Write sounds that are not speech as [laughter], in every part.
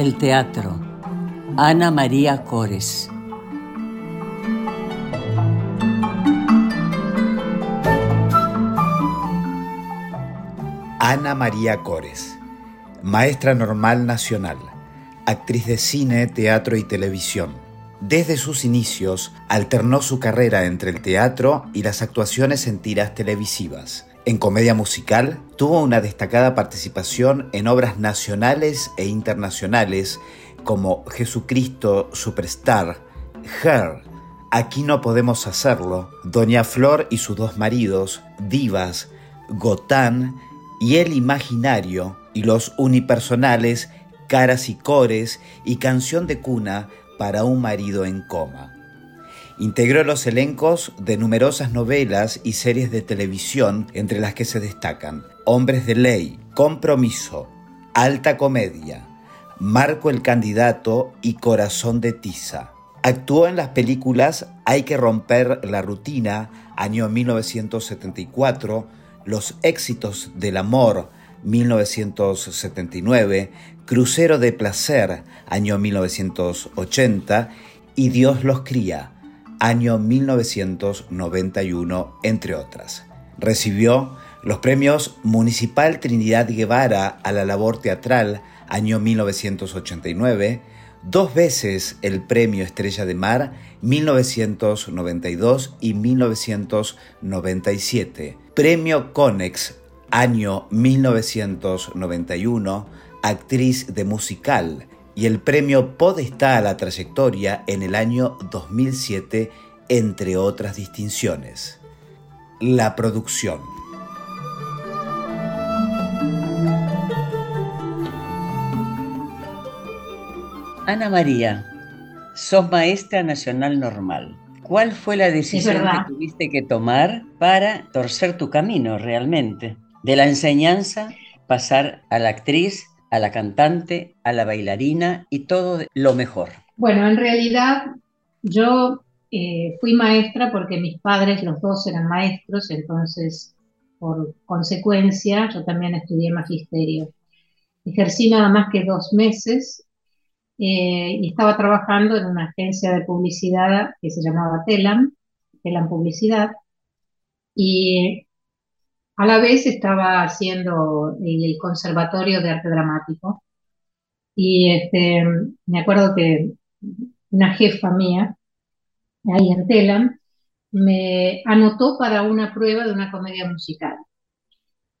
El teatro. Ana María Cores. Ana María Cores, maestra normal nacional, actriz de cine, teatro y televisión. Desde sus inicios alternó su carrera entre el teatro y las actuaciones en tiras televisivas. En comedia musical tuvo una destacada participación en obras nacionales e internacionales como Jesucristo Superstar, Her, Aquí no podemos hacerlo, Doña Flor y sus dos maridos, Divas, Gotán y El Imaginario, y los unipersonales Caras y Cores y Canción de Cuna para un marido en coma. Integró los elencos de numerosas novelas y series de televisión, entre las que se destacan Hombres de Ley, Compromiso, Alta Comedia, Marco el Candidato y Corazón de Tiza. Actuó en las películas Hay que romper la rutina, año 1974, Los éxitos del amor, 1979, Crucero de placer, año 1980, y Dios los cría, año 1991, entre otras. Recibió los premios Municipal Trinidad Guevara a la labor teatral, año 1989, dos veces el Premio Estrella de Mar, 1992 y 1997, Premio Conex, año 1991, actriz de musical, y el premio Podestá a la trayectoria en el año 2007, entre otras distinciones. La producción. Ana María, sos maestra nacional normal. ¿Cuál fue la decisión que tuviste que tomar para torcer tu camino realmente? De la enseñanza, pasar a la actriz, a la cantante, a la bailarina y todo lo mejor. Bueno, en realidad yo eh, fui maestra porque mis padres, los dos, eran maestros, entonces por consecuencia yo también estudié magisterio. Ejercí nada más que dos meses eh, y estaba trabajando en una agencia de publicidad que se llamaba Telam, Telam Publicidad, y a la vez estaba haciendo el Conservatorio de Arte Dramático. Y este, me acuerdo que una jefa mía, ahí en Telam, me anotó para una prueba de una comedia musical.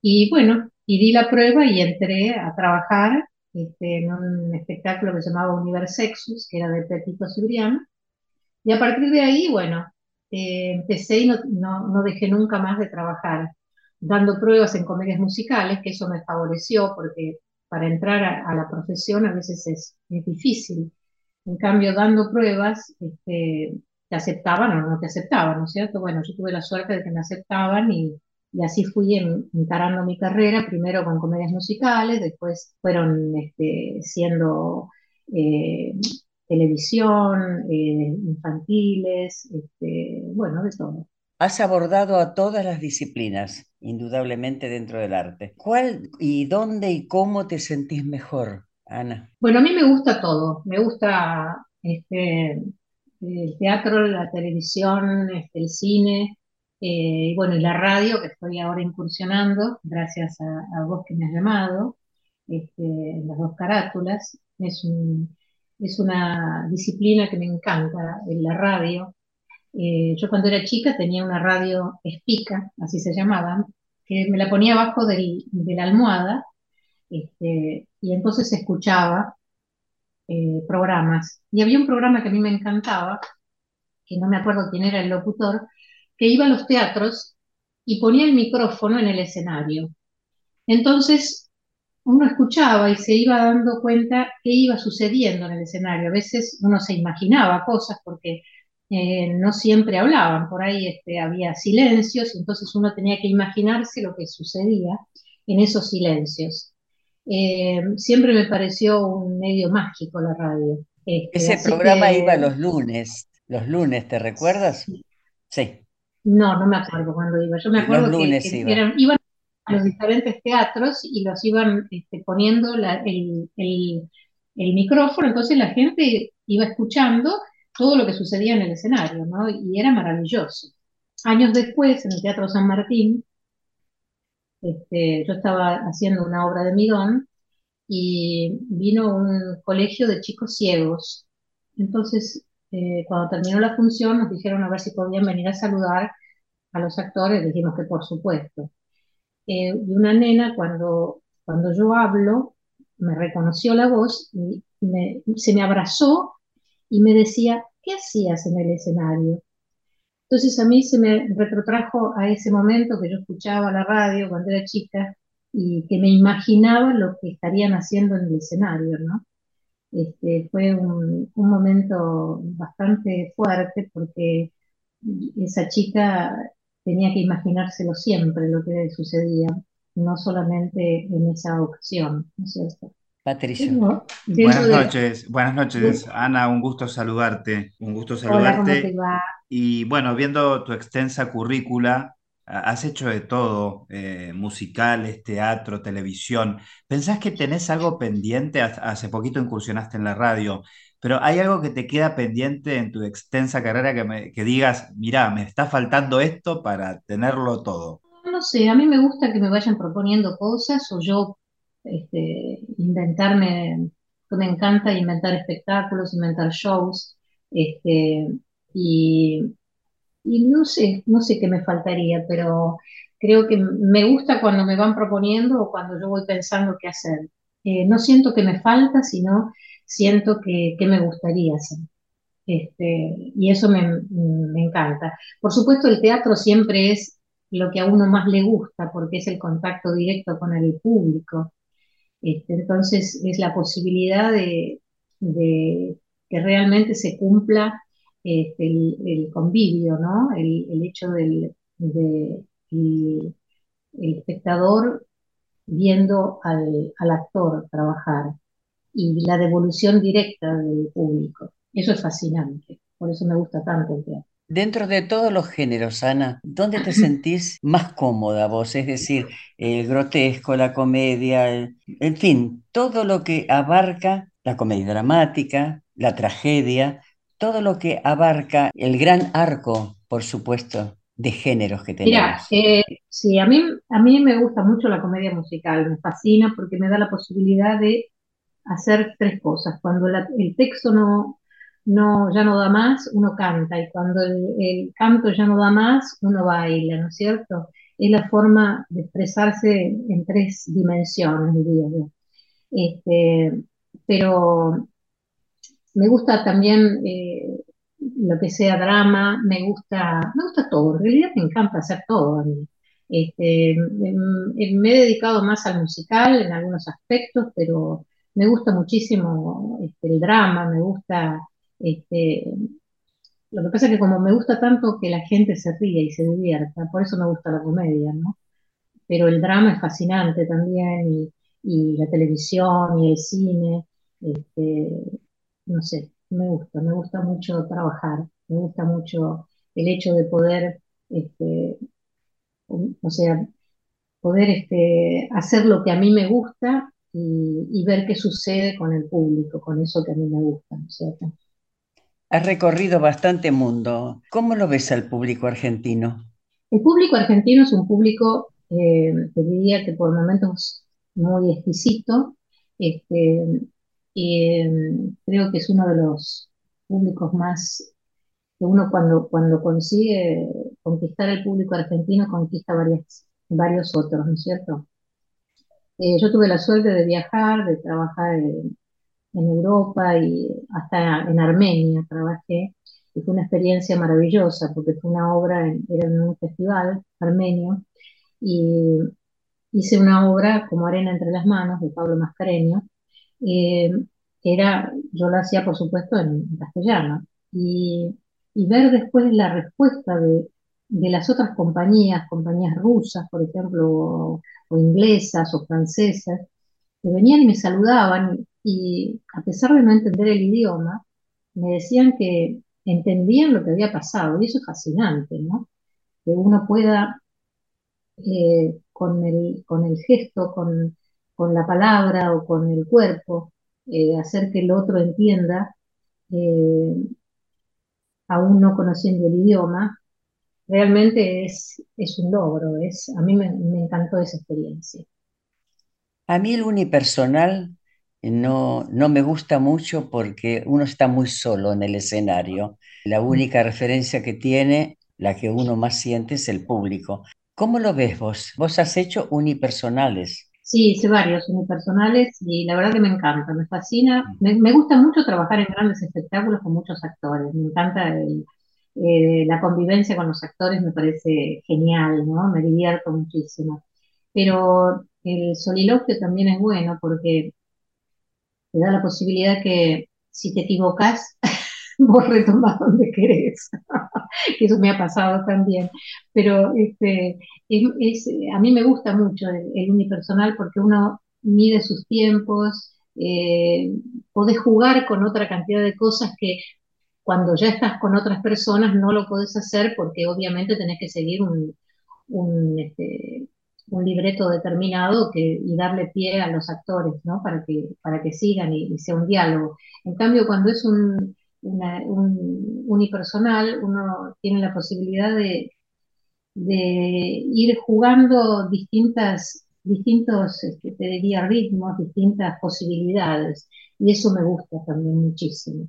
Y bueno, y di la prueba y entré a trabajar este, en un espectáculo que se llamaba Universexus, que era de Pepito Cibrián. Y a partir de ahí, bueno, eh, empecé y no, dejé nunca más de trabajar, dando pruebas en comedias musicales, que eso me favoreció porque para entrar a, la profesión a veces es, es, difícil. En cambio, dando pruebas, este, te aceptaban o no te aceptaban, ¿no es cierto? Bueno, yo tuve la suerte de que me aceptaban y, y así fui encarando mi carrera, primero con comedias musicales, después fueron este, siendo eh, televisión, eh, infantiles, este, bueno, de todo. Has abordado a todas las disciplinas, indudablemente dentro del arte. ¿Cuál y dónde y cómo te sentís mejor, Ana? Bueno, a mí me gusta todo. Me gusta este, el teatro, la televisión, este, el cine, y bueno, la radio, que estoy ahora incursionando, gracias a, vos que me has llamado, este, las dos carátulas, es, es una disciplina que me encanta, en la radio. Yo cuando era chica tenía una radio espica, así se llamaban, que me la ponía abajo de la almohada este, y entonces escuchaba eh, programas. Y había un programa que a mí me encantaba, que no me acuerdo quién era el locutor, que iba a los teatros y ponía el micrófono en el escenario. Entonces uno escuchaba y se iba dando cuenta qué iba sucediendo en el escenario. A veces uno se imaginaba cosas porque eh, no siempre hablaban, por ahí este, había silencios, entonces uno tenía que imaginarse lo que sucedía en esos silencios. Eh, siempre me pareció un medio mágico la radio. Este, Ese programa iba los lunes, los lunes, ¿te recuerdas? Sí. No, no me acuerdo cuándo iba. Yo me acuerdo que, iban a los diferentes teatros y los iban este, poniendo el, el micrófono, entonces la gente iba escuchando todo lo que sucedía en el escenario, ¿no? Y era maravilloso. Años después, en el Teatro San Martín, este, yo estaba haciendo una obra de Midón y vino un colegio de chicos ciegos. Entonces, eh, cuando terminó la función, nos dijeron a ver si podían venir a saludar a los actores, dijimos que por supuesto. Eh, y una nena, cuando, cuando yo hablo, me reconoció la voz y se me abrazó y me decía, ¿qué hacías en el escenario? Entonces a mí se me retrotrajo a ese momento que yo escuchaba la radio cuando era chica y que me imaginaba lo que estarían haciendo en el escenario, ¿no? Este, fue un, momento bastante fuerte porque esa chica tenía que imaginárselo siempre lo que sucedía, no solamente en esa ocasión, ¿no es cierto? Patricio. buenas noches, buenas noches, Ana, un gusto saludarte, un gusto saludarte. Y bueno, viendo tu extensa currícula, has hecho de todo, eh, musicales, teatro, televisión. ¿Pensás que tenés algo pendiente? Hace poquito incursionaste en la radio, pero ¿hay algo que te queda pendiente en tu extensa carrera que, me, que digas, mira, me está faltando esto para tenerlo todo? No sé, a mí me gusta que me vayan proponiendo cosas o yo este, inventarme, me encanta inventar espectáculos, inventar shows, este, y, no sé, no sé qué me faltaría, pero creo que me gusta cuando me van proponiendo o cuando yo voy pensando qué hacer. Eh, no siento que me falta, sino siento que, me gustaría hacer. Este, y eso me, me, encanta. Por supuesto, el teatro siempre es lo que a uno más le gusta, porque es el contacto directo con el público. Este, entonces es la posibilidad de, que realmente se cumpla este, el, convivio, ¿no? El, hecho del el, espectador viendo al, actor trabajar y la devolución directa del público. Eso es fascinante, por eso me gusta tanto el teatro. Dentro de todos los géneros, Ana, ¿dónde te [laughs] sentís más cómoda vos? Es decir, el grotesco, la comedia, en fin, todo lo que abarca la comedia dramática, la tragedia, todo lo que abarca el gran arco, por supuesto, de géneros que tenemos. Mira, eh, sí, a mí, a mí me gusta mucho la comedia musical, me fascina porque me da la posibilidad de hacer tres cosas. Cuando el texto no, no, ya no da más, uno canta, y cuando el, canto ya no da más, uno baila, ¿no es cierto? Es la forma de expresarse en tres dimensiones, diría yo. Este, pero me gusta también eh, lo que sea drama, me gusta, me gusta todo, en realidad me encanta hacer todo a mí. Este, me he dedicado más al musical en algunos aspectos, pero me gusta muchísimo este, el drama, me gusta este, lo que pasa es que como me gusta tanto que la gente se ríe y se divierta, por eso me gusta la comedia, ¿no? Pero el drama es fascinante también y, la televisión y el cine, este, no sé, me gusta, me gusta mucho trabajar, me gusta mucho el hecho de poder, este, o sea, poder hacer lo que a mí me gusta y, y, ver qué sucede con el público, con eso que a mí me gusta, ¿no es cierto? Has recorrido bastante mundo. ¿Cómo lo ves al público argentino? El público argentino es un público, eh, diría que por momentos muy exquisito. Este, eh, creo que es uno de los públicos más que uno cuando, cuando consigue conquistar el público argentino conquista varios otros, ¿no es cierto? Eh, yo tuve la suerte de viajar, de trabajar en, Europa y hasta en Armenia trabajé, y fue una experiencia maravillosa porque fue una obra, era en un festival armenio, y hice una obra como Arena entre las manos de Pablo Mascareño, eh, era, yo la hacía por supuesto en, castellano, y, y, ver después la respuesta de, de las otras compañías, compañías rusas, por ejemplo, o inglesas o francesas, que venían y me saludaban y a pesar de no entender el idioma, me decían que entendían lo que había pasado y eso es fascinante, ¿no? Que uno pueda eh, con, el, con el gesto, con, con, la palabra o con el cuerpo, eh, hacer que el otro entienda, eh, aún no conociendo el idioma, realmente es, es un logro, es, a mí me, encantó esa experiencia. A mí el unipersonal no, no me gusta mucho porque uno está muy solo en el escenario. La única referencia que tiene, la que uno más siente, es el público. ¿Cómo lo ves vos? Vos has hecho unipersonales. Sí, hice varios unipersonales y la verdad que me encanta, me fascina. Me, me gusta mucho trabajar en grandes espectáculos con muchos actores. Me encanta el, eh, la convivencia con los actores me parece genial, ¿no? Me divierto muchísimo. Pero el soliloquio también es bueno porque te da la posibilidad que si te equivocas, [laughs] vos retomás donde querés. [laughs] Eso me ha pasado también. Pero este, a mí me gusta mucho el, unipersonal porque uno mide sus tiempos, eh, podés jugar con otra cantidad de cosas que cuando ya estás con otras personas no lo puedes hacer porque obviamente tenés que seguir un, un, este, libreto determinado y darle pie a los actores. Para que, sigan y, sea un diálogo. En cambio, cuando es un, un unipersonal, uno tiene la posibilidad de, de ir jugando distintas, distintos, este, te diría, ritmos, distintas posibilidades. Y eso me gusta también muchísimo.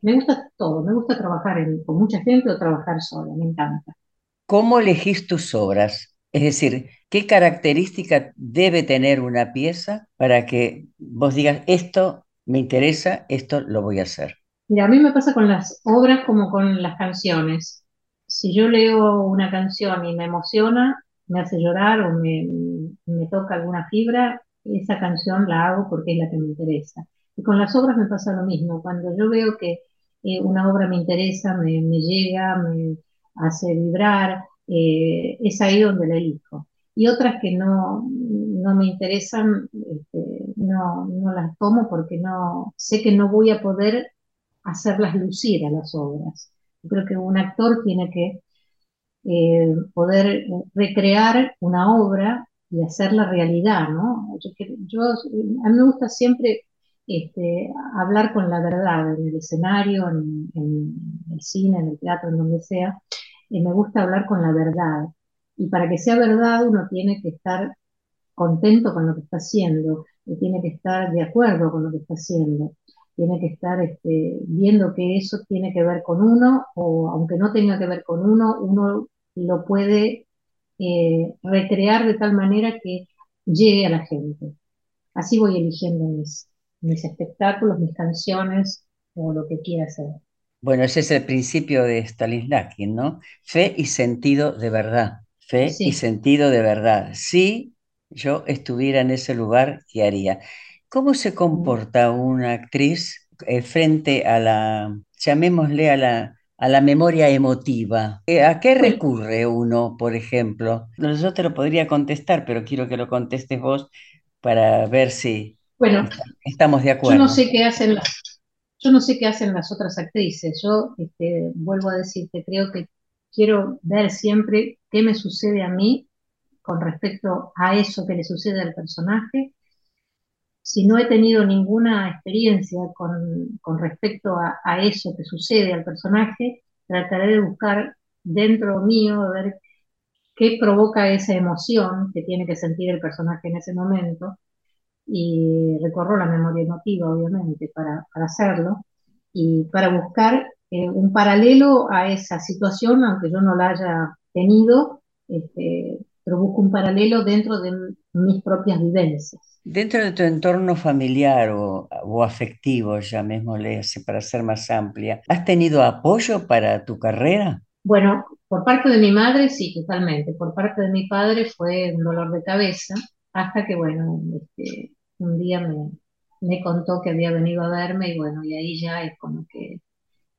Me gusta todo, me gusta trabajar con mucha gente o trabajar sola, me encanta. ¿Cómo elegís tus obras? Es decir, ¿qué característica debe tener una pieza para que vos digas, esto me interesa, esto lo voy a hacer? Mira, a mí me pasa con las obras como con las canciones. Si yo leo una canción y me emociona, me hace llorar o me, me toca alguna fibra, esa canción la hago porque es la que me interesa. Y con las obras me pasa lo mismo. Cuando yo veo que eh, una obra me interesa, me, llega, me hace vibrar, eh, es ahí donde la elijo. Y otras que no, no me interesan, este, no, no las tomo porque no sé que no voy a poder hacerlas lucir a las obras. Yo creo que un actor tiene que eh, poder recrear una obra y hacerla realidad, ¿no? Yo, a mí me gusta siempre este, hablar con la verdad en el escenario, en, el cine, en el teatro, en donde sea. Y me gusta hablar con la verdad. Y para que sea verdad uno tiene que estar contento con lo que está haciendo, y tiene que estar de acuerdo con lo que está haciendo, tiene que estar este, viendo que eso tiene que ver con uno, o aunque no tenga que ver con uno, uno lo puede eh, recrear de tal manera que llegue a la gente. Así voy eligiendo mis, mis espectáculos, mis canciones o lo que quiera hacer. Bueno, ese es el principio de Stanislavski, ¿no? Fe y sentido de verdad. Fe y sentido de verdad. Si yo estuviera en ese lugar, ¿qué haría? ¿Cómo se comporta una actriz eh, frente a la, llamémosle a la, a la memoria emotiva? Eh, ¿A qué recurre uno, por ejemplo? Yo te lo podría contestar, pero quiero que lo contestes vos para ver si, bueno, estamos de acuerdo. Yo no sé qué hacen las, yo no sé qué hacen las otras actrices. Yo este, vuelvo a decirte, creo que quiero ver siempre qué me sucede a mí con respecto a eso que le sucede al personaje. Si no he tenido ninguna experiencia con, respecto a, eso que sucede al personaje, trataré de buscar dentro mío, ver qué provoca esa emoción que tiene que sentir el personaje en ese momento. Y recorro la memoria emotiva, obviamente, para, hacerlo y para buscar eh, un paralelo a esa situación, aunque yo no la haya tenido, este, pero busco un paralelo dentro de mis propias vivencias. Dentro de tu entorno familiar o, o afectivo, llamémosle así para ser más amplia, ¿has tenido apoyo para tu carrera? Bueno, por parte de mi madre sí, totalmente. Por parte de mi padre fue un dolor de cabeza, hasta que, bueno, este, un día me, contó que había venido a verme y bueno, y ahí ya es como que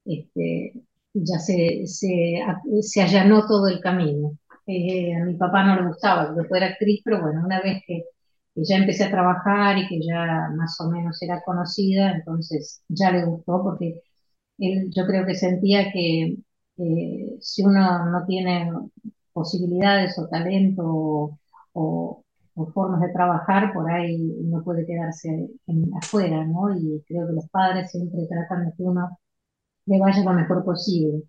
este, ya se, se, se allanó todo el camino. Eh, a mi papá no le gustaba que yo fuera actriz, pero bueno, una vez que, ya empecé a trabajar y que ya más o menos era conocida, entonces ya le gustó porque él, yo creo que sentía que si uno no tiene posibilidades o talento o, formas de trabajar, por ahí no puede quedarse afuera, ¿no? Y creo que los padres siempre tratan de que uno le vaya lo mejor posible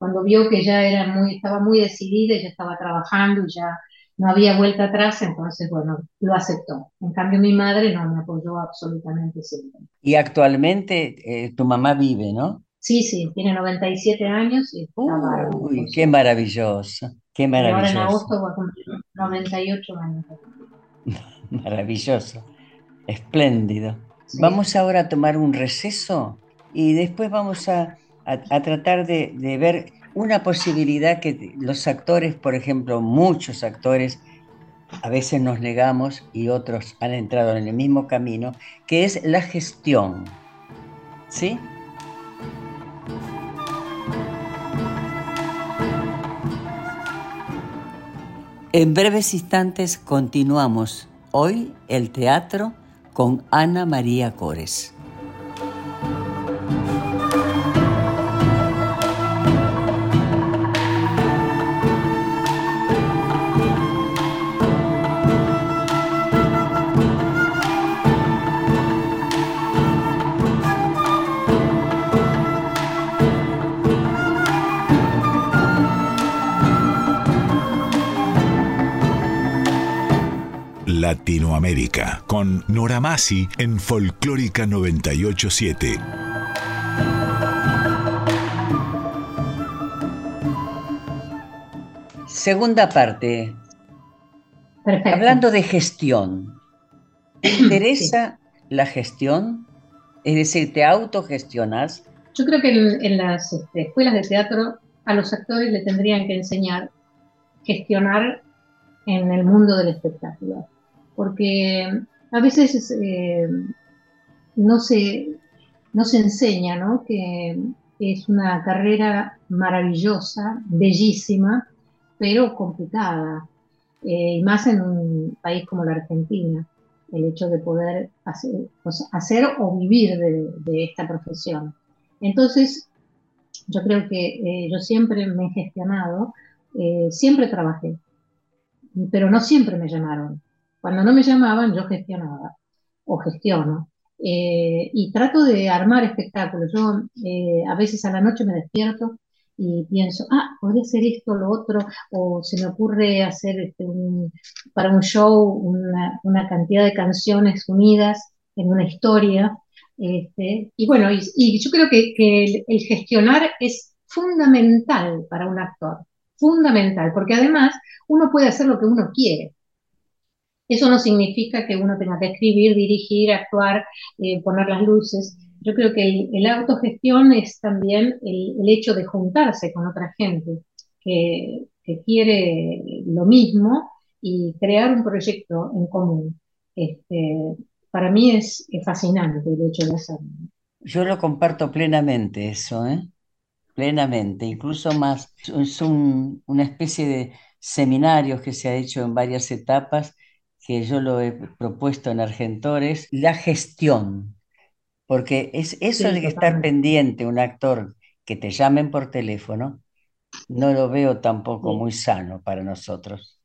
cuando vio que ya era muy, estaba muy decidida, ya estaba trabajando y ya no había vuelta atrás, entonces, bueno, lo aceptó. En cambio, mi madre no me apoyó absolutamente siempre. Y actualmente eh, tu mamá vive, ¿no? Sí, sí, tiene 97 años y está Uy, qué maravilloso, qué maravilloso. ahora en agosto va a cumplir 98 años. [laughs] maravilloso, espléndido. Vamos ahora a tomar un receso y después vamos a a, tratar de, ver una posibilidad que los actores, por ejemplo, muchos actores, a veces nos negamos y otros han entrado en el mismo camino, que es la gestión. ¿Sí? En breves instantes continuamos hoy el teatro con Ana María Cores. Latinoamérica con Nora Masi en Folclórica 987. Segunda parte. Hablando de gestión. ¿Te interesa la gestión? Es decir, ¿te autogestionas? Yo creo que en, las este, escuelas de teatro a los actores le tendrían que enseñar gestionar en el mundo del espectáculo porque a veces eh, no, se, no se enseña ¿no? que es una carrera maravillosa, bellísima, pero complicada, eh, y más en un país como la Argentina, el hecho de poder hacer, o vivir de, esta profesión. Entonces, yo creo que eh, yo siempre me he gestionado, siempre trabajé, pero no siempre me llamaron. Cuando no me llamaban, yo gestionaba o gestiono. Eh, y trato de armar espectáculos. Yo eh, a veces a la noche me despierto y pienso, ah, podría hacer esto, lo otro, o se me ocurre hacer este, para un show una, cantidad de canciones unidas en una historia. Este, y bueno, y, yo creo que, el gestionar es fundamental para un actor, fundamental, porque además uno puede hacer lo que uno quiere. Eso no significa que uno tenga que escribir, dirigir, actuar, eh, poner las luces. Yo creo que el, autogestión es también el, hecho de juntarse con otra gente que, quiere lo mismo y crear un proyecto en común. Este, para mí es, fascinante el hecho de hacerlo. Yo lo comparto plenamente eso, ¿eh? plenamente, incluso más. Es una especie de seminarios que se ha hecho en varias etapas que yo lo he propuesto en Argentores, la gestión, porque es eso de estar pendiente un actor que te llamen por teléfono, no lo veo tampoco muy sano para nosotros.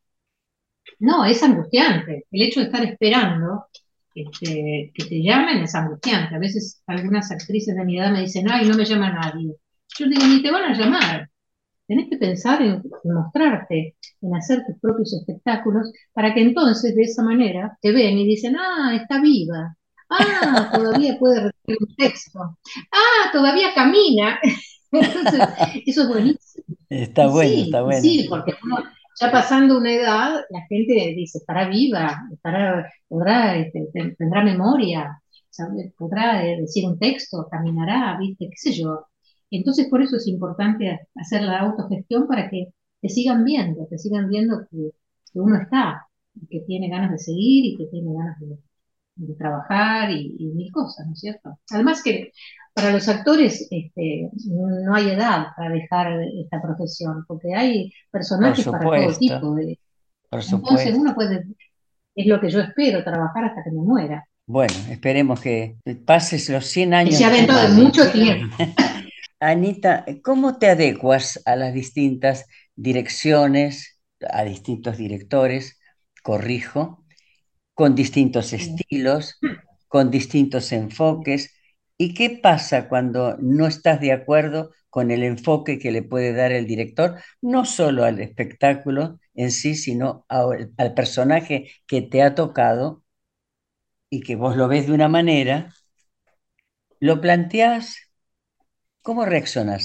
No, es angustiante. El hecho de estar esperando este, que te llamen es angustiante. A veces algunas actrices de mi edad me dicen, ay, no me llama nadie. Yo digo, ni te van a llamar. Tenés que pensar en, mostrarte, en hacer tus propios espectáculos, para que entonces de esa manera te ven y dicen, ah, está viva, ah, [laughs] todavía puede recibir un texto, ah, todavía camina. [laughs] Entonces, eso es buenísimo. Está bueno, está bueno. Sí, porque ya pasando una edad, la gente dice, estará viva, estará, podrá, este, tendrá memoria, podrá eh, decir un texto, caminará, ¿viste? ¿Qué sé yo? Entonces, por eso es importante hacer la autogestión para que te sigan viendo, te sigan viendo que, uno está, que tiene ganas de seguir y que tiene ganas de, trabajar y, mil cosas, ¿no es cierto? Además que para los actores este, no hay edad para dejar esta profesión, porque hay personajes para todo tipo de... Por Entonces uno puede, es lo que yo espero, trabajar hasta que me muera. Bueno, esperemos que pases los 100 años. Y sea dentro de mucho tiempo. [laughs] Anita, ¿cómo te adecuas a las distintas direcciones, a distintos directores, corrijo, con distintos estilos, con distintos enfoques? ¿Y qué pasa cuando no estás de acuerdo con el enfoque que le puede dar el director, no solo al espectáculo en sí, sino al personaje que te ha tocado y que vos lo ves de una manera, lo planteás ¿Cómo reaccionas?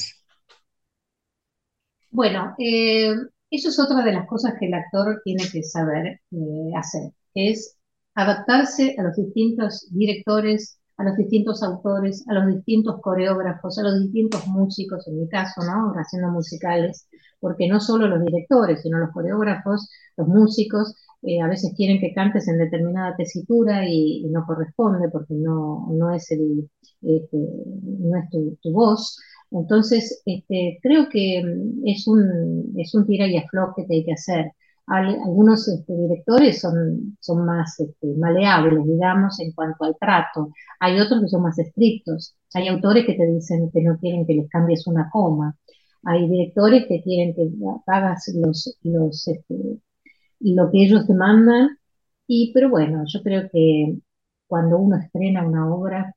Bueno, eh, eso es otra de las cosas que el actor tiene que saber eh, hacer, es adaptarse a los distintos directores, a los distintos autores, a los distintos coreógrafos, a los distintos músicos, en mi caso, ¿no? Haciendo musicales, porque no solo los directores, sino los coreógrafos, los músicos, eh, a veces quieren que cantes en determinada tesitura y, no corresponde porque no, no es, el, este, no es tu, voz. Entonces, este, creo que mm, es un, es un tira y afloje que hay que hacer. Algunos este, directores son, son más maleables, digamos, en cuanto al trato. Hay otros que son más estrictos. Hay autores que te dicen que no quieren que les cambies una coma. Hay directores que quieren que hagas los, los, lo que ellos demandan. Y, pero bueno, yo creo que cuando uno estrena una obra,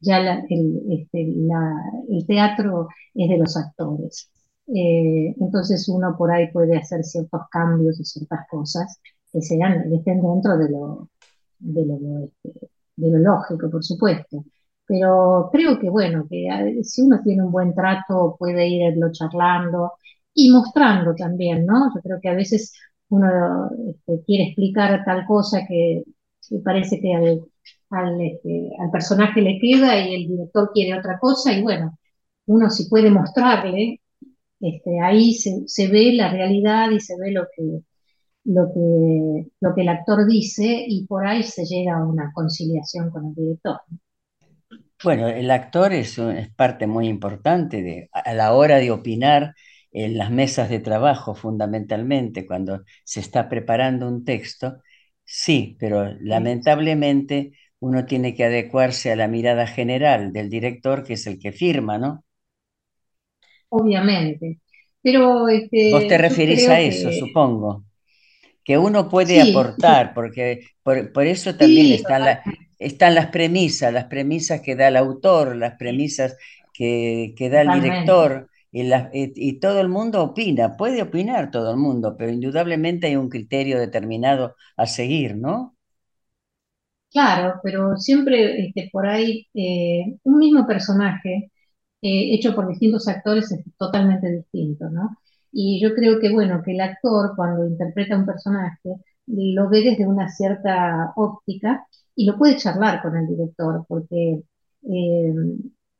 ya el, este, el, teatro es de los actores. Eh, entonces uno por ahí puede hacer ciertos cambios y ciertas cosas que sean, estén dentro de lo, de lo, este, de lo lógico, por supuesto. Pero creo que, bueno, que si uno tiene un buen trato, puede irlo charlando y mostrando también, ¿no? Yo creo que a veces uno este, quiere explicar tal cosa que, parece que este, al, personaje le queda y el director quiere otra cosa y bueno, uno si puede mostrarle, este, ahí se, ve la realidad y se ve lo que, lo, que, lo que el actor dice y por ahí se llega a una conciliación con el director. Bueno, el actor es, es parte muy importante de, a la hora de opinar en las mesas de trabajo fundamentalmente, cuando se está preparando un texto, sí, pero lamentablemente uno tiene que adecuarse a la mirada general del director, que es el que firma, ¿no? Obviamente. Pero este, vos te referís a eso, supongo. Que uno puede aportar, porque por, eso también están, están, las premisas, las premisas que da el autor, las premisas que, que da el director y, todo el mundo opina, puede opinar todo el mundo, pero indudablemente hay un criterio determinado a seguir, ¿no? Claro, pero siempre este, por ahí eh, un mismo personaje eh, hecho por distintos actores es totalmente distinto, ¿no? Y yo creo que, bueno, que el actor cuando interpreta un personaje lo ve desde una cierta óptica y lo puede charlar con el director, porque eh,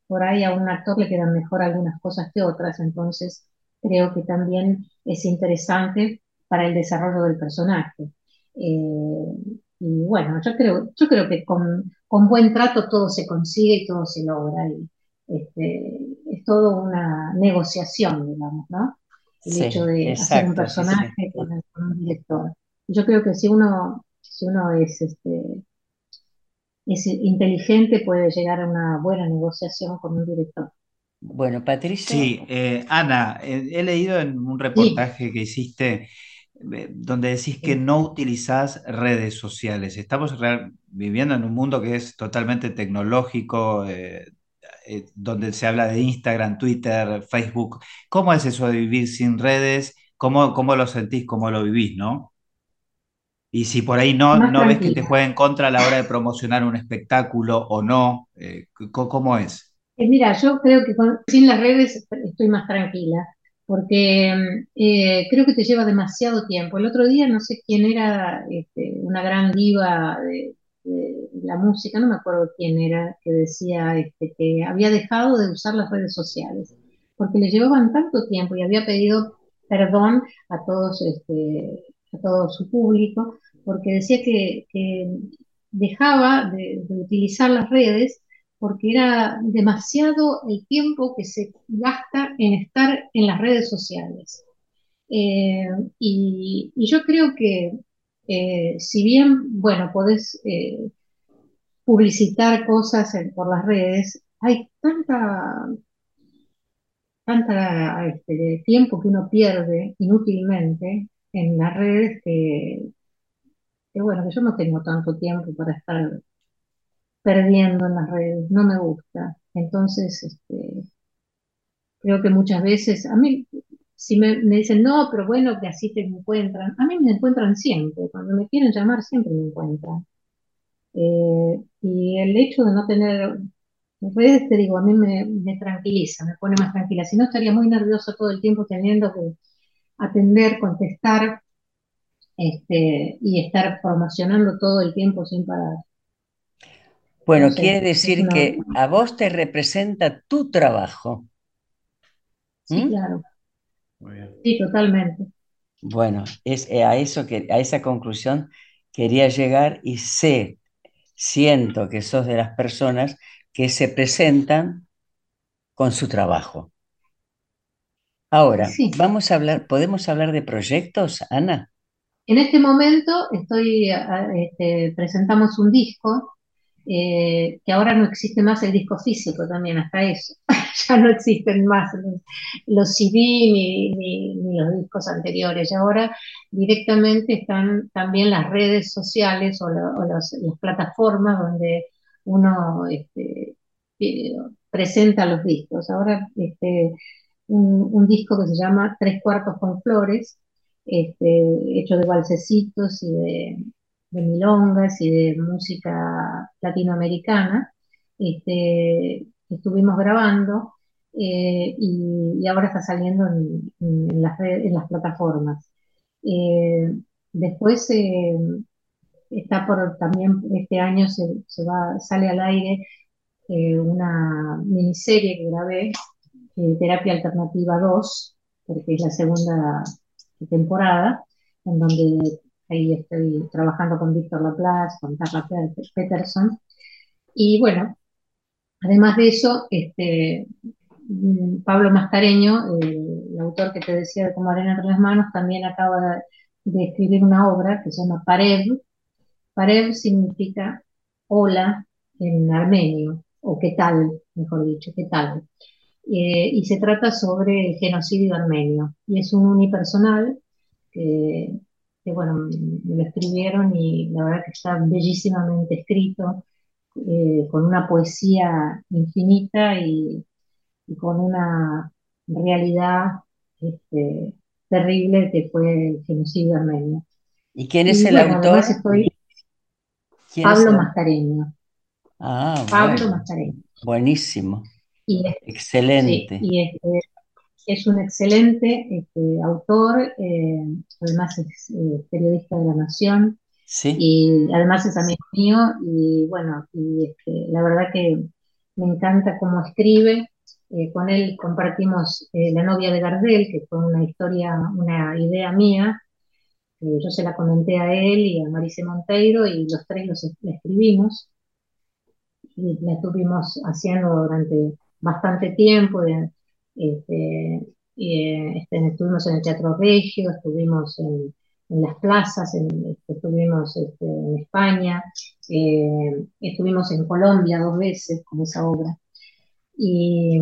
por ahí a un actor le quedan mejor algunas cosas que otras, entonces creo que también es interesante para el desarrollo del personaje. Eh, y bueno, yo creo, yo creo que con, buen trato todo se consigue y todo se logra. Y, este, es todo una negociación, digamos, ¿no? El hecho de hacer un personaje Con, un director. Yo creo que si uno, si uno es este, es inteligente, puede llegar a una buena negociación con un director. Bueno, Patricia. Sí, eh, Ana, eh, he leído en un reportaje que hiciste eh, donde decís que no utilizás redes sociales. Estamos viviendo en un mundo que es totalmente tecnológico, eh, donde se habla de Instagram, Twitter, Facebook. ¿Cómo es eso de vivir sin redes? ¿Cómo, cómo lo sentís? ¿Cómo lo vivís, no? Y si por ahí no, no ves que te juega en contra a la hora de promocionar un espectáculo o no, eh, ¿cómo es? Eh, mira, yo creo que sin las redes estoy más tranquila, porque eh, creo que te lleva demasiado tiempo. El otro día no sé quién era este, una gran diva de, la música, no me acuerdo quién era, que decía este, que había dejado de usar las redes sociales, porque le llevaban tanto tiempo y había pedido perdón a todos, este, todo su público, porque decía que, dejaba de utilizar las redes porque era demasiado el tiempo que se gasta en estar en las redes sociales. Eh, y, yo creo que eh, si bien, bueno, podés eh, publicitar cosas por las redes, hay tanta, tanta este, tiempo que uno pierde inútilmente en las redes que, que, bueno, que yo no tengo tanto tiempo para estar perdiendo en las redes, no me gusta. Entonces, este, creo que muchas veces, a mí, si me, dicen, no, pero bueno, que así te encuentran, a mí me encuentran siempre, cuando me quieren llamar siempre me encuentran. Eh, y el hecho de no tener redes, te digo, a mí me, tranquiliza, me pone más tranquila. Si no, estaría muy nervioso todo el tiempo teniendo que atender, contestar este, y estar promocionando todo el tiempo sin parar. Bueno, quiere decir que a vos te representa tu trabajo. Sí, ¿Mm? claro. Sí, totalmente. Bueno, es eh, a eso que a esa conclusión quería llegar y sé, siento que sos de las personas que se presentan con su trabajo. Ahora, vamos a hablar, ¿podemos hablar de proyectos, Ana? En este momento estoy, este, presentamos un disco eh, que ahora no existe más el disco físico también, hasta eso. [laughs] ya no existen más los, CD ni, los discos anteriores. Y ahora directamente están también las redes sociales o, las plataformas donde uno este, eh, presenta los discos. Ahora este, un, disco que se llama Tres cuartos con flores, este, hecho de balsecitos y de, milongas y de música latinoamericana. Este, estuvimos grabando eh, y, ahora está saliendo en, las, plataformas. Eh, después eh, está por también este año se, sale al aire una miniserie que grabé, Terapia Alternativa 2, porque es la segunda temporada, en donde Ahí estoy trabajando con Víctor Laplace, con Carla Peterson. Y bueno, además de eso, este, mm, Pablo Mascareño, el autor que te decía de Como arena entre las manos, también acaba de, escribir una obra que se llama Parev. Parev significa hola en armenio, o qué tal, mejor dicho, qué tal. Eh, y se trata sobre el genocidio armenio. Y es un unipersonal que que bueno, me lo escribieron y la verdad que está bellísimamente escrito, eh, con una poesía infinita y, con una realidad este, terrible que fue el genocidio armenio. ¿Y quién es el autor? Pablo Mascareño. Ah, Pablo Mascareño. Buenísimo. Excelente. y este, es un excelente este, autor, eh, además es eh, periodista de la Nación y además es amigo mío y bueno, y este, la verdad que me encanta cómo escribe. Eh, con él compartimos La novia de Gardel, que fue una historia, una idea mía. yo se la comenté a él y a Marice Monteiro y los tres los escribimos. Y la estuvimos haciendo durante bastante tiempo. Este, este, estuvimos en el Teatro Regio, estuvimos en, las plazas, este, estuvimos en España, eh, estuvimos en Colombia dos veces con esa obra. Y,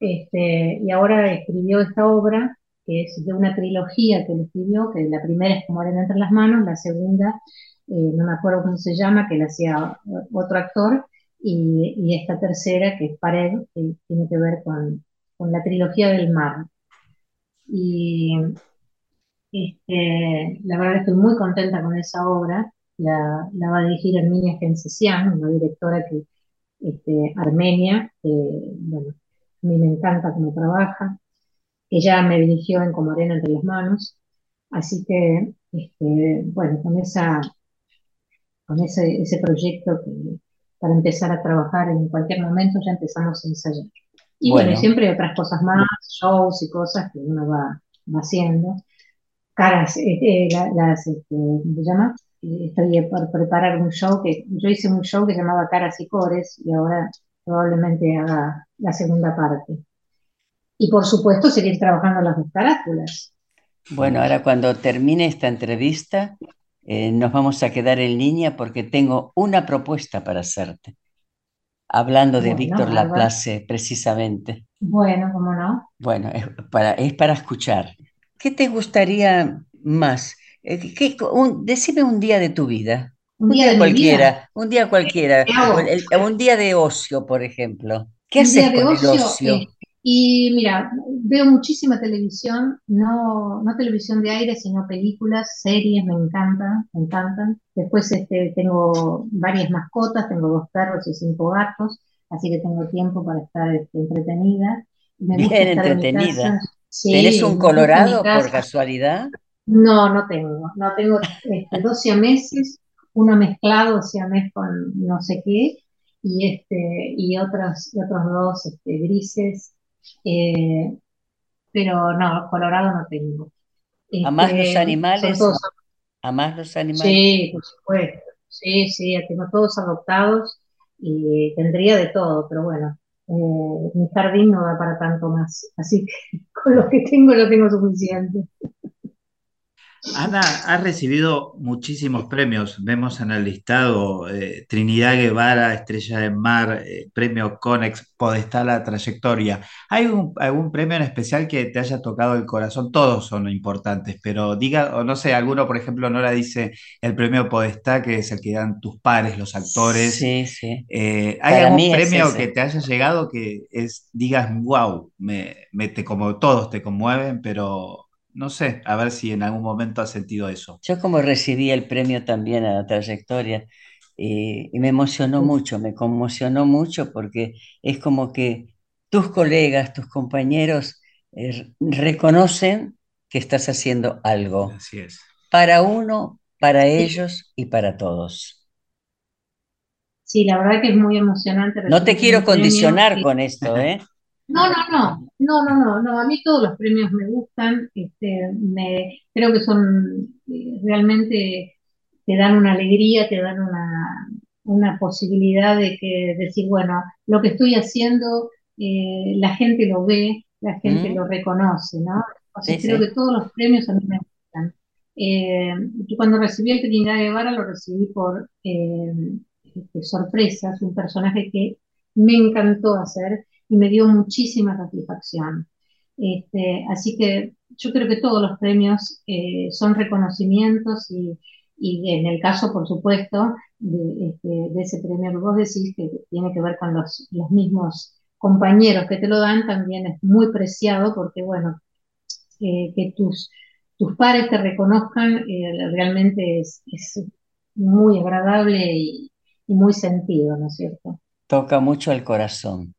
y ahora escribió esta obra, que es de una trilogía que él escribió, que la primera es Como arena entre las manos, la segunda, eh, no me acuerdo cómo se llama, que la hacía otro actor, y, esta tercera, que es Pared, que tiene que ver con, la trilogía del mar. Y este, la verdad estoy muy contenta con esa obra. La, va a dirigir Armenia Gencesian, una directora que, este, armenia, que bueno, a mí me encanta cómo trabaja. Ella me dirigió en Como arena entre las manos. Así que, este, bueno, con, esa, con ese, ese proyecto que, para empezar a trabajar en cualquier momento, ya empezamos a ensayar. Y bueno, siempre hay otras cosas más, shows y cosas que uno va, haciendo. Caras, eh, eh, las, este, ¿cómo se llama? Eh, estoy por preparar un show que yo hice un show que llamaba Caras y Cores y ahora probablemente haga la segunda parte. Y por supuesto seguir trabajando las dos carátulas. Bueno, ahora cuando termine esta entrevista, eh, nos vamos a quedar en línea porque tengo una propuesta para hacerte. Hablando de Víctor Laplace, precisamente. Bueno, ¿cómo no? Bueno, es para, es para escuchar. ¿Qué te gustaría más? Eh, decime un día de tu vida. Un, día, cualquiera, un día cualquiera. un día de ocio, por ejemplo. ¿Qué haces con el ocio? Eh, y mira, veo muchísima televisión, no, no televisión de aire, sino películas, series, me encantan, me encantan. Después este, tengo varias mascotas, tengo dos perros y cinco gatos, así que tengo tiempo para estar este, entretenida. Bien entretenida. ¿Tienes un colorado por casualidad? No, no tengo. No tengo este, dos siameses, uno mezclado, siamés con no sé qué, y, este, y, otros, otros dos este, grises eh, pero no, Colorado no tengo. ¿A más los este, animales? ¿A más los animales? Sí, por supuesto. Sí, sí, tengo todos adoptados y tendría de todo, pero bueno, eh, mi jardín no da para tanto más. Así que [laughs] con lo que tengo lo tengo suficiente. Ana ha recibido muchísimos premios. Vemos en el listado eh, Trinidad Guevara, Estrella de Mar, eh, Premio Conex, Podestá la Trayectoria. ¿Hay algún premio en especial que te haya tocado el corazón? Todos son importantes, pero diga, o no sé, alguno, por ejemplo, Nora dice el Premio Podestá, que es el que dan tus pares, los actores. Sí, sí. Eh, ¿Hay algún premio que te haya llegado que es, digas, wow, me, como todos te conmueven, pero no sé, a ver si en algún momento has sentido eso. Yo como recibí el premio también a la trayectoria y, me emocionó mucho, me conmocionó mucho porque es como que tus colegas, tus compañeros eh, reconocen que estás haciendo algo. Así es. Para uno, para ellos y para todos. Sí, la verdad que es muy emocionante. No te quiero condicionar con esto, ¿eh? No, no, no, no, no, no, no, a mí todos los premios me gustan, este, me, creo que son eh, realmente te dan una alegría, te dan una, una posibilidad de que decir, bueno, lo que estoy haciendo, eh, la gente lo ve, la gente mm. lo reconoce, ¿no? O sea, creo que todos los premios a mí me gustan. Eh, cuando recibí el Trinidad Guevara lo recibí por eh, este, sorpresas, un personaje que me encantó hacer y me dio muchísima satisfacción. Este, así que yo creo que todos los premios eh, son reconocimientos y, y, en el caso, por supuesto, de, este, de, ese premio que vos decís que tiene que ver con los, los, mismos compañeros que te lo dan, también es muy preciado porque, bueno, eh, que tus, tus pares te reconozcan eh, realmente es, es, muy agradable y, y muy sentido, ¿no es cierto? Toca mucho el corazón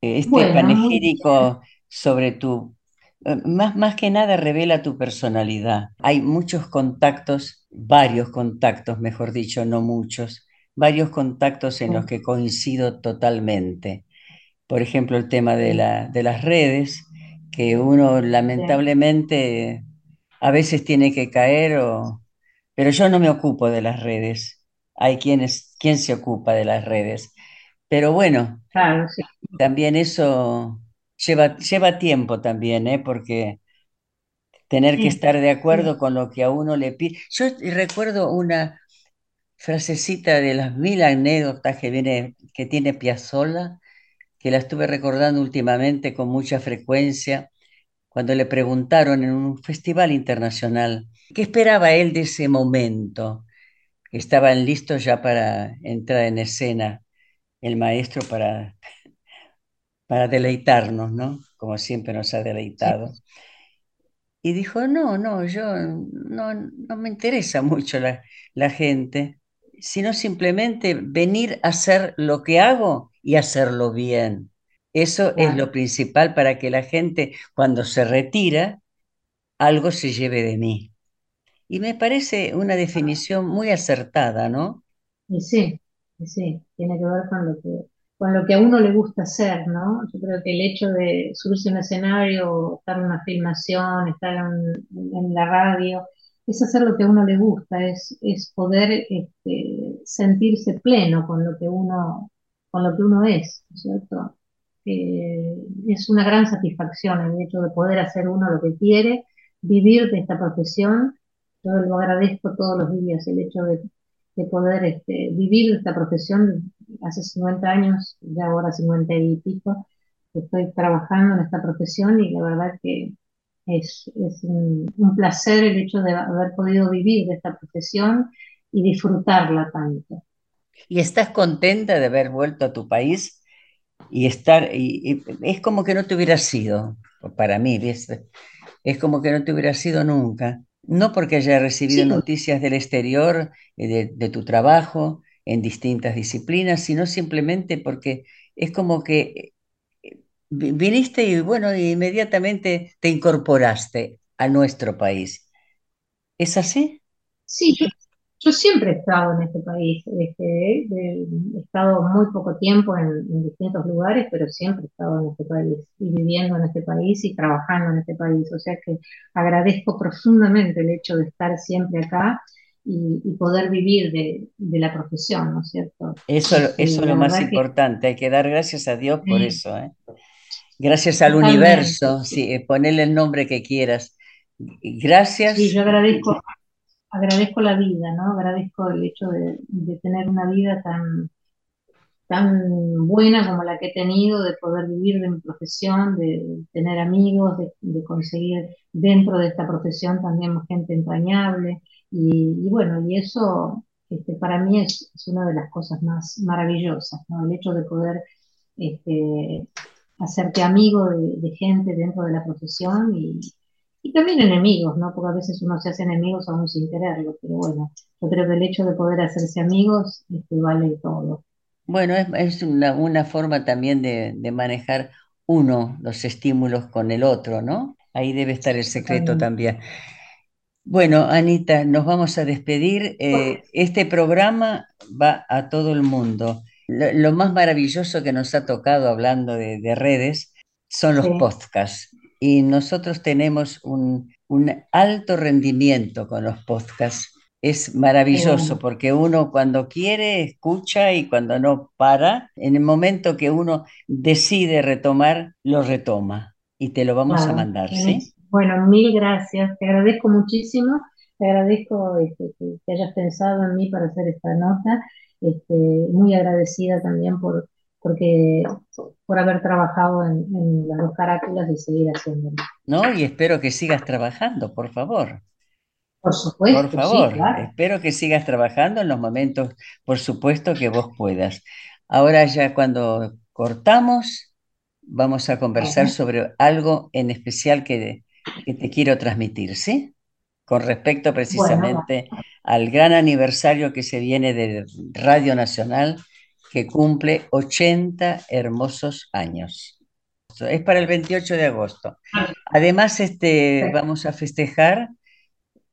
este panegírico sobre tu, eh, más, más que nada revela tu personalidad. Hay muchos contactos, varios contactos, mejor dicho, no muchos, varios contactos en los que coincido totalmente. Por ejemplo, el tema de, la, de las redes, que uno lamentablemente a veces tiene que caer, o... pero yo no me ocupo de las redes. Hay quienes, quien se ocupa de las redes. Pero bueno, también eso lleva, lleva tiempo también, ¿eh? porque tener que estar de acuerdo con lo que a uno le pide. Yo recuerdo una frasecita de las mil anécdotas que, viene, que tiene Piazzolla, que la estuve recordando últimamente con mucha frecuencia, cuando le preguntaron en un festival internacional qué esperaba él de ese momento. Estaban listos ya para entrar en escena el maestro para, para deleitarnos, ¿no? Como siempre nos ha deleitado. Y dijo, no, no, yo no, no me interesa [laughs] mucho la, la gente, sino simplemente venir a hacer lo que hago y hacerlo bien. Eso es lo principal para que la gente, cuando se retira, algo se lleve de mí. Y me parece una definición muy acertada, ¿no? Y sí, y sí, tiene que ver con lo que, con lo que a uno le gusta hacer, ¿no? Yo creo que el hecho de subirse a un escenario, estar en una filmación, estar en, la radio, es hacer lo que a uno le gusta, es, es poder este, sentirse pleno con lo que uno, con lo que uno es, ¿no es cierto? es una gran satisfacción el hecho de poder hacer uno lo que quiere, vivir de esta profesión. Yo lo agradezco todos los días, el hecho de, poder este, vivir de esta profesión. Hace 50 años, ya ahora 50 y pico, estoy trabajando en esta profesión y la verdad que es, un, un, placer el hecho de haber podido vivir de esta profesión y disfrutarla tanto. ¿Y estás contenta de haber vuelto a tu país? y estar, y, es como que no te hubiera sido, para mí, es como que no te hubiera sido nunca. No porque haya recibido noticias del exterior, eh, de, tu trabajo en distintas disciplinas, sino simplemente porque es como que eh, viniste y bueno, inmediatamente te incorporaste a nuestro país. ¿Es así? Sí, yo siempre he estado en este país, este, he estado muy poco tiempo en, distintos lugares, pero siempre he estado en este país y viviendo en este país y trabajando en este país. O sea que agradezco profundamente el hecho de estar siempre acá y, poder vivir de, la profesión, ¿no es cierto? Eso, eso es lo más importante, hay que dar gracias a Dios por eso. ¿eh? Gracias al universo, sí, eh, ponerle el nombre que quieras. Gracias. Sí, yo agradezco agradezco la vida, ¿no? Agradezco el hecho de, tener una vida tan, tan buena como la que he tenido, de poder vivir de mi profesión, de tener amigos, de, conseguir dentro de esta profesión también gente entrañable. Y, bueno, y eso este, para mí es, una de las cosas más maravillosas, ¿no? El hecho de poder este, hacerte amigo de, de gente dentro de la profesión y, y también enemigos, ¿no? Porque a veces uno se hace enemigos aún sin quererlo, pero bueno, yo creo que el hecho de poder hacerse amigos este, vale todo. Bueno, es, una, forma también de, manejar uno los estímulos con el otro, ¿no? Ahí debe estar el secreto también. Bueno, Anita, nos vamos a despedir. Eh, este programa va a todo el mundo. Lo, más maravilloso que nos ha tocado hablando de, redes son los podcasts y nosotros tenemos un, alto rendimiento con los podcasts. Es maravilloso porque uno cuando quiere escucha y cuando no para, en el momento que uno decide retomar, lo retoma y te lo vamos a mandar, ¿sí? Bueno, mil gracias, te agradezco muchísimo, te agradezco este, que, hayas pensado en mí para hacer esta nota, este, muy agradecida también por, porque por haber trabajado en, las dos carátulas y seguir haciéndolo. No, y espero que sigas trabajando, por favor. Por supuesto. Por favor, espero que sigas trabajando en los momentos, por supuesto, que vos puedas. Ahora ya cuando cortamos, vamos a conversar sobre algo en especial que, te quiero transmitir, ¿sí? Con respecto precisamente al gran aniversario que se viene de Radio Nacional que cumple 80 hermosos años. Es para el 28 de agosto. Además, este, vamos a festejar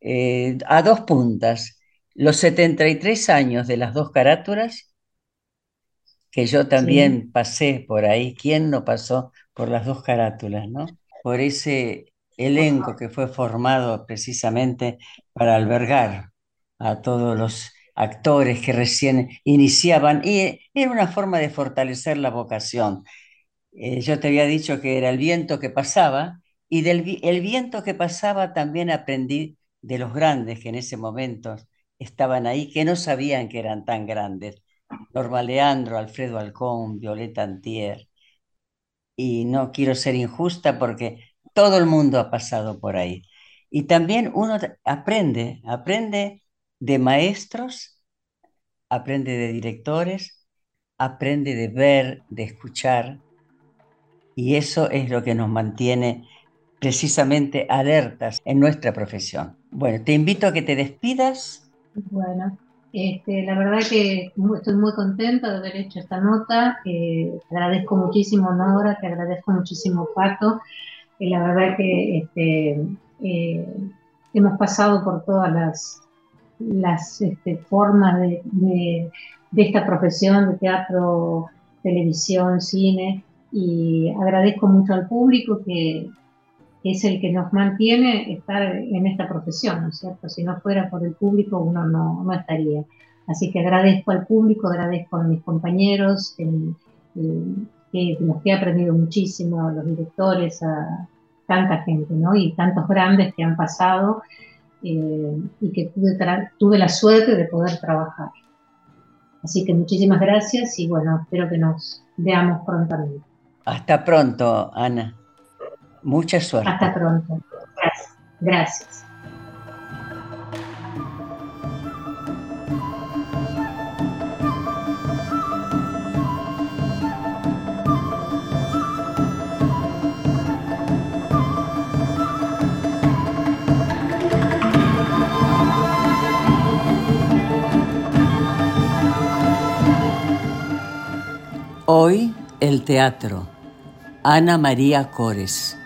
eh, a dos puntas los 73 años de las dos carátulas, que yo también pasé por ahí. ¿Quién no pasó por las dos carátulas, no? Por ese elenco que fue formado precisamente para albergar a todos los actores que recién iniciaban y era una forma de fortalecer la vocación. Eh, yo te había dicho que era el viento que pasaba y del el viento que pasaba también aprendí de los grandes que en ese momento estaban ahí, que no sabían que eran tan grandes. Norma Leandro, Alfredo Alcón, Violeta Antier. Y no quiero ser injusta porque todo el mundo ha pasado por ahí. Y también uno aprende, aprende de maestros, aprende de directores, aprende de ver, de escuchar, y eso es lo que nos mantiene precisamente alertas en nuestra profesión. Bueno, te invito a que te despidas. Bueno, este, la verdad que estoy muy contenta de haber hecho esta nota. te agradezco muchísimo, Nora, te agradezco muchísimo, Pato. La verdad que este, eh, hemos pasado por todas las, las este, formas de, de, esta profesión de teatro, televisión, cine, y agradezco mucho al público que, es el que nos mantiene estar en esta profesión, ¿no es cierto? Si no fuera por el público uno no, no estaría. Así que agradezco al público, agradezco a mis compañeros, que los que he aprendido muchísimo, a los directores, a tanta gente, ¿no? Y tantos grandes que han pasado eh, y que tuve, tuve la suerte de poder trabajar. Así que muchísimas gracias y bueno, espero que nos veamos prontamente. Hasta pronto, Ana. Mucha suerte. Hasta pronto. Gracias. Gracias. Hoy el teatro. Ana María Cores.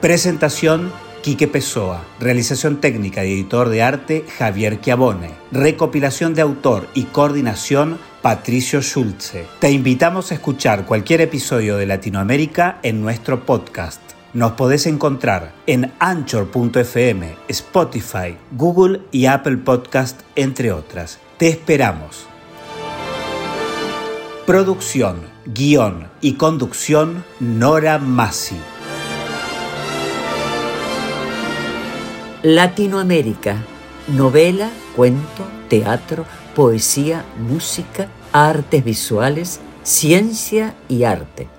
Presentación Quique Pessoa. Realización técnica y editor de arte Javier Chiavone. Recopilación de autor y coordinación Patricio Schulze. Te invitamos a escuchar cualquier episodio de Latinoamérica en nuestro podcast. Nos podés encontrar en anchor.fm, Spotify, Google y Apple Podcast, entre otras. Te esperamos. Producción, guion y conducción Nora Massi. Latinoamérica. Novela, cuento, teatro, poesía, música, artes visuales, ciencia y arte